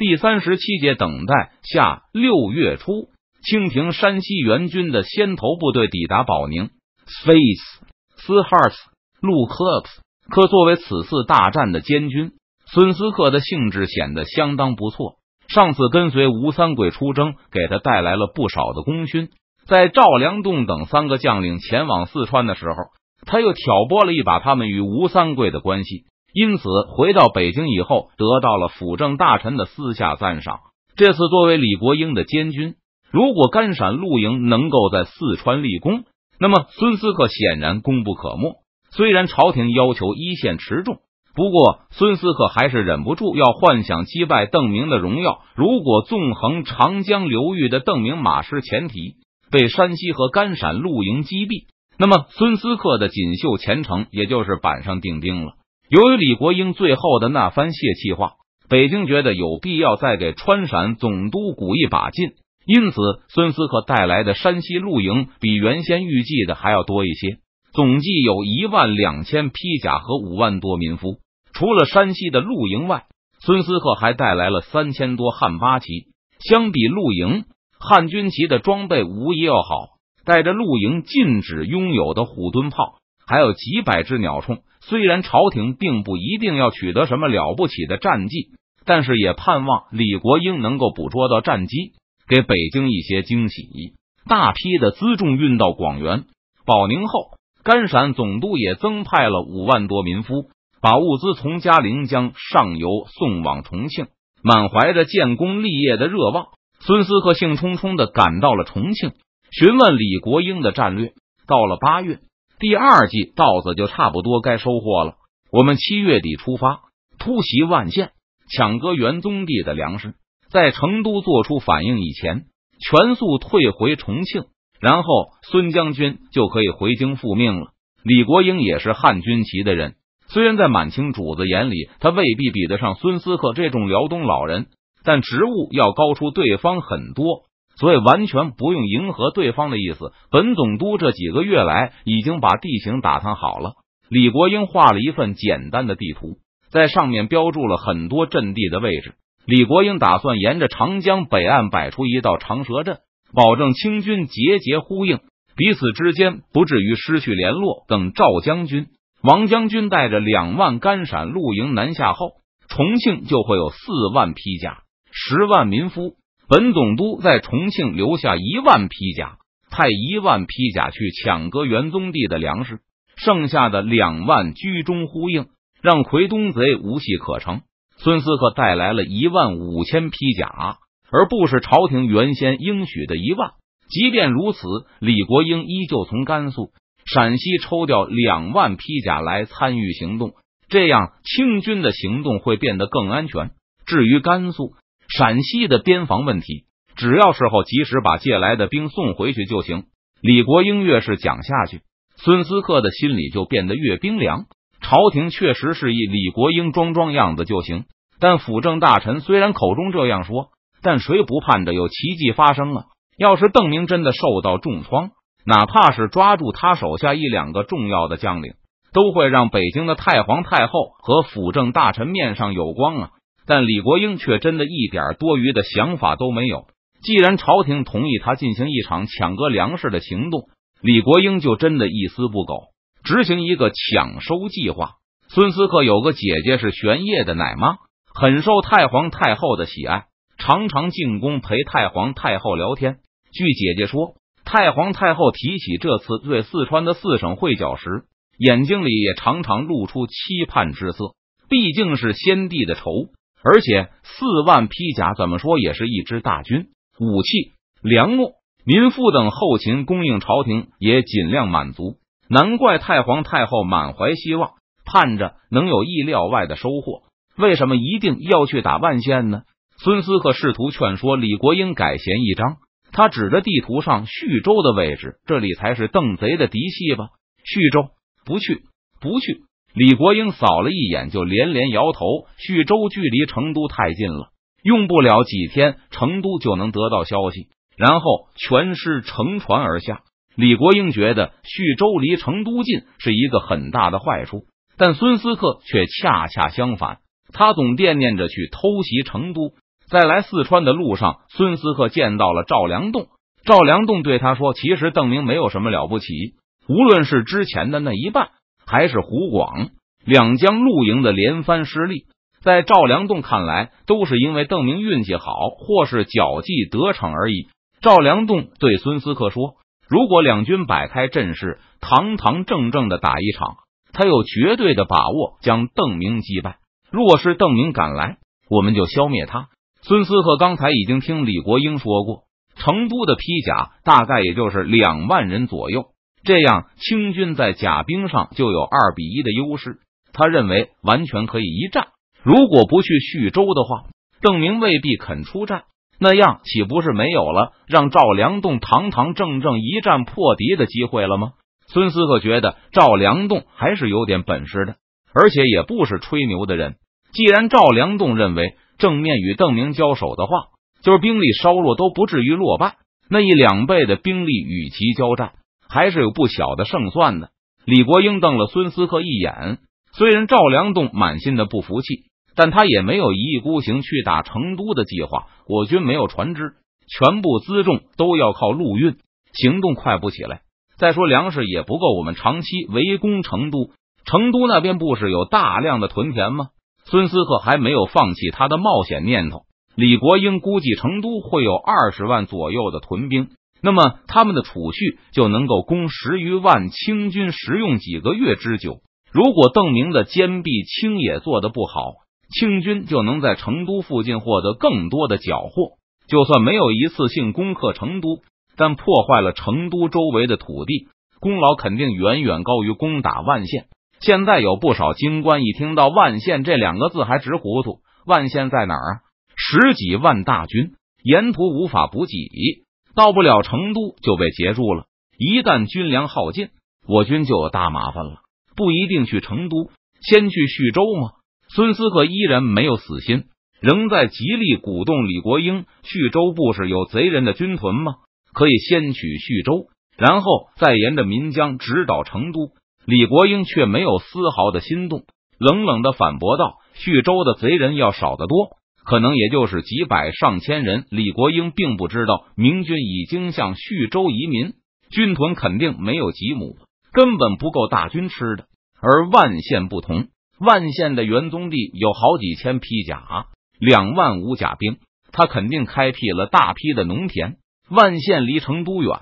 第三十七节，等待。下六月初，清廷山西援军的先头部队抵达保宁。Face 斯哈斯路克斯可作为此次大战的监军，孙思克的兴致显得相当不错。上次跟随吴三桂出征，给他带来了不少的功勋。在赵良栋等三个将领前往四川的时候，他又挑拨了一把他们与吴三桂的关系。因此，回到北京以后，得到了辅政大臣的私下赞赏。这次作为李国英的监军，如果甘陕露营能够在四川立功，那么孙思克显然功不可没。虽然朝廷要求一线持重。不过，孙思克还是忍不住要幻想击败邓明的荣耀。如果纵横长江流域的邓明马失前蹄，被山西和甘陕露营击毙，那么孙思克的锦绣前程也就是板上钉钉了。由于李国英最后的那番泄气话，北京觉得有必要再给川陕总督鼓一把劲，因此孙思克带来的山西露营比原先预计的还要多一些。总计有一万两千披甲和五万多民夫。除了山西的露营外，孙思克还带来了三千多汉八旗。相比露营，汉军旗的装备无疑要好。带着露营禁止拥有的虎蹲炮，还有几百只鸟铳。虽然朝廷并不一定要取得什么了不起的战绩，但是也盼望李国英能够捕捉到战机，给北京一些惊喜。大批的辎重运到广元、保宁后。甘陕总督也增派了五万多民夫，把物资从嘉陵江上游送往重庆。满怀着建功立业的热望，孙思克兴冲冲的赶到了重庆，询问李国英的战略。到了八月，第二季稻子就差不多该收获了。我们七月底出发，突袭万县，抢割元宗帝的粮食，在成都做出反应以前，全速退回重庆。然后孙将军就可以回京复命了。李国英也是汉军旗的人，虽然在满清主子眼里，他未必比得上孙思克这种辽东老人，但职务要高出对方很多，所以完全不用迎合对方的意思。本总督这几个月来已经把地形打探好了。李国英画了一份简单的地图，在上面标注了很多阵地的位置。李国英打算沿着长江北岸摆出一道长蛇阵。保证清军节节呼应，彼此之间不至于失去联络。等赵将军、王将军带着两万甘陕露营南下后，重庆就会有四万披甲、十万民夫。本总督在重庆留下一万披甲，派一万披甲去抢割元宗帝的粮食，剩下的两万居中呼应，让奎东贼无戏可乘。孙思克带来了一万五千披甲。而不是朝廷原先应许的一万。即便如此，李国英依旧从甘肃、陕西抽调两万披甲来参与行动，这样清军的行动会变得更安全。至于甘肃、陕西的边防问题，只要事后及时把借来的兵送回去就行。李国英越是讲下去，孙思克的心里就变得越冰凉。朝廷确实是以李国英装装样子就行，但辅政大臣虽然口中这样说。但谁不盼着有奇迹发生啊？要是邓明真的受到重创，哪怕是抓住他手下一两个重要的将领，都会让北京的太皇太后和辅政大臣面上有光啊！但李国英却真的一点多余的想法都没有。既然朝廷同意他进行一场抢割粮食的行动，李国英就真的一丝不苟执行一个抢收计划。孙思克有个姐姐是玄烨的奶妈，很受太皇太后的喜爱。常常进宫陪太皇太后聊天。据姐姐说，太皇太后提起这次对四川的四省会剿时，眼睛里也常常露出期盼之色。毕竟是先帝的仇，而且四万披甲怎么说也是一支大军，武器、粮秣、民夫等后勤供应，朝廷也尽量满足。难怪太皇太后满怀希望，盼着能有意料外的收获。为什么一定要去打万县呢？孙思克试图劝说李国英改弦易张，他指着地图上徐州的位置，这里才是邓贼的嫡系吧？徐州不去，不去。李国英扫了一眼，就连连摇头。徐州距离成都太近了，用不了几天，成都就能得到消息，然后全师乘船而下。李国英觉得徐州离成都近是一个很大的坏处，但孙思克却恰恰相反，他总惦念着去偷袭成都。在来四川的路上，孙思克见到了赵良栋。赵良栋对他说：“其实邓明没有什么了不起，无论是之前的那一半，还是湖广两江露营的连番失利，在赵良栋看来，都是因为邓明运气好，或是脚技得逞而已。”赵良栋对孙思克说：“如果两军摆开阵势，堂堂正正的打一场，他有绝对的把握将邓明击败。若是邓明敢来，我们就消灭他。”孙思克刚才已经听李国英说过。成都的披甲大概也就是两万人左右，这样清军在甲兵上就有二比一的优势。他认为完全可以一战。如果不去徐州的话，邓明未必肯出战，那样岂不是没有了让赵良栋堂堂正正一战破敌的机会了吗？孙思克觉得赵良栋还是有点本事的，而且也不是吹牛的人。既然赵良栋认为正面与邓明交手的话，就是兵力稍弱都不至于落败，那一两倍的兵力与其交战，还是有不小的胜算的。李国英瞪了孙思克一眼，虽然赵良栋满心的不服气，但他也没有一意孤行去打成都的计划。我军没有船只，全部辎重都要靠陆运，行动快不起来。再说粮食也不够，我们长期围攻成都，成都那边不是有大量的屯田吗？孙思克还没有放弃他的冒险念头。李国英估计成都会有二十万左右的屯兵，那么他们的储蓄就能够供十余万清军食用几个月之久。如果邓明的坚壁清野做的不好，清军就能在成都附近获得更多的缴获。就算没有一次性攻克成都，但破坏了成都周围的土地，功劳肯定远远高于攻打万县。现在有不少京官一听到万县这两个字还直糊涂，万县在哪儿啊？十几万大军沿途无法补给，到不了成都就被截住了。一旦军粮耗尽，我军就有大麻烦了。不一定去成都，先去徐州吗？孙思克依然没有死心，仍在极力鼓动李国英。徐州不是有贼人的军屯吗？可以先取徐州，然后再沿着岷江直捣成都。李国英却没有丝毫的心动，冷冷的反驳道：“徐州的贼人要少得多。”可能也就是几百上千人。李国英并不知道明军已经向徐州移民，军屯肯定没有几亩，根本不够大军吃的。而万县不同，万县的元宗帝有好几千披甲，两万五甲兵，他肯定开辟了大批的农田。万县离成都远，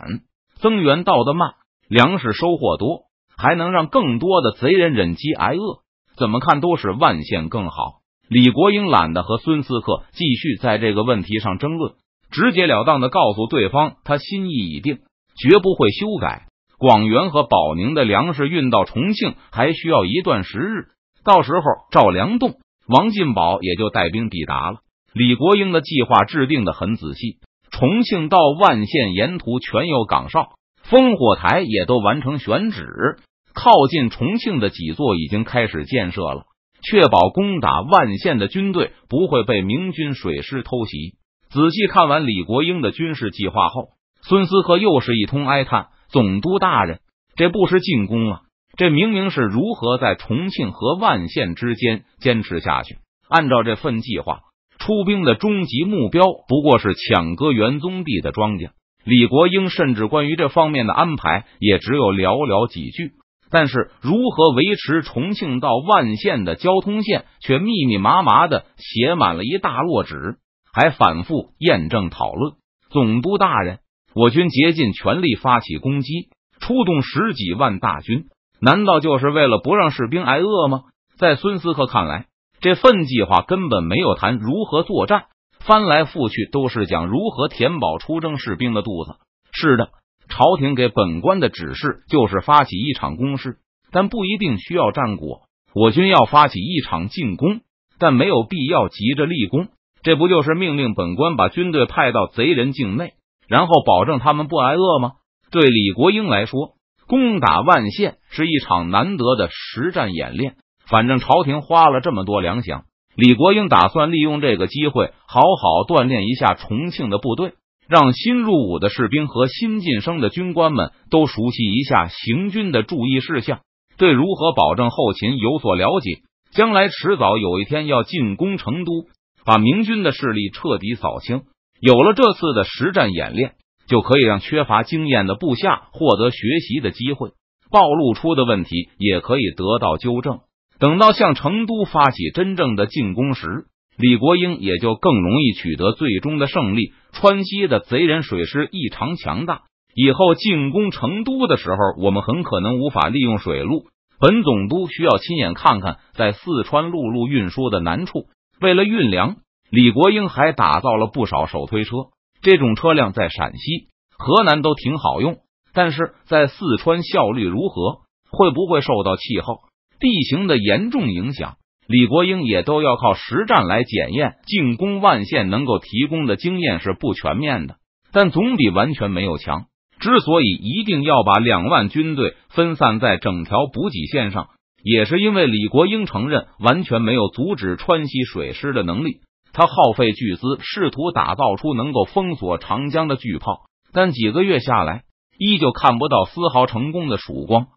增援到的慢，粮食收获多，还能让更多的贼人忍饥挨饿。怎么看都是万县更好。李国英懒得和孙思克继续在这个问题上争论，直截了当的告诉对方，他心意已定，绝不会修改。广元和保宁的粮食运到重庆还需要一段时日，到时候赵良栋、王进宝也就带兵抵达了。李国英的计划制定的很仔细，重庆到万县沿途全有岗哨，烽火台也都完成选址，靠近重庆的几座已经开始建设了。确保攻打万县的军队不会被明军水师偷袭。仔细看完李国英的军事计划后，孙思克又是一通哀叹：“总督大人，这不是进攻啊，这明明是如何在重庆和万县之间坚持下去。按照这份计划，出兵的终极目标不过是抢割元宗帝的庄稼。李国英甚至关于这方面的安排也只有寥寥几句。”但是，如何维持重庆到万县的交通线，却密密麻麻的写满了一大摞纸，还反复验证讨论。总督大人，我军竭尽全力发起攻击，出动十几万大军，难道就是为了不让士兵挨饿吗？在孙思克看来，这份计划根本没有谈如何作战，翻来覆去都是讲如何填饱出征士兵的肚子。是的。朝廷给本官的指示就是发起一场攻势，但不一定需要战果。我军要发起一场进攻，但没有必要急着立功。这不就是命令本官把军队派到贼人境内，然后保证他们不挨饿吗？对李国英来说，攻打万县是一场难得的实战演练。反正朝廷花了这么多粮饷，李国英打算利用这个机会好好锻炼一下重庆的部队。让新入伍的士兵和新晋升的军官们都熟悉一下行军的注意事项，对如何保证后勤有所了解。将来迟早有一天要进攻成都，把明军的势力彻底扫清。有了这次的实战演练，就可以让缺乏经验的部下获得学习的机会，暴露出的问题也可以得到纠正。等到向成都发起真正的进攻时，李国英也就更容易取得最终的胜利。川西的贼人水师异常强大，以后进攻成都的时候，我们很可能无法利用水路。本总督需要亲眼看看在四川陆路运输的难处。为了运粮，李国英还打造了不少手推车。这种车辆在陕西、河南都挺好用，但是在四川效率如何？会不会受到气候、地形的严重影响？李国英也都要靠实战来检验。进攻万县能够提供的经验是不全面的，但总比完全没有强。之所以一定要把两万军队分散在整条补给线上，也是因为李国英承认完全没有阻止川西水师的能力。他耗费巨资试图打造出能够封锁长江的巨炮，但几个月下来，依旧看不到丝毫成功的曙光。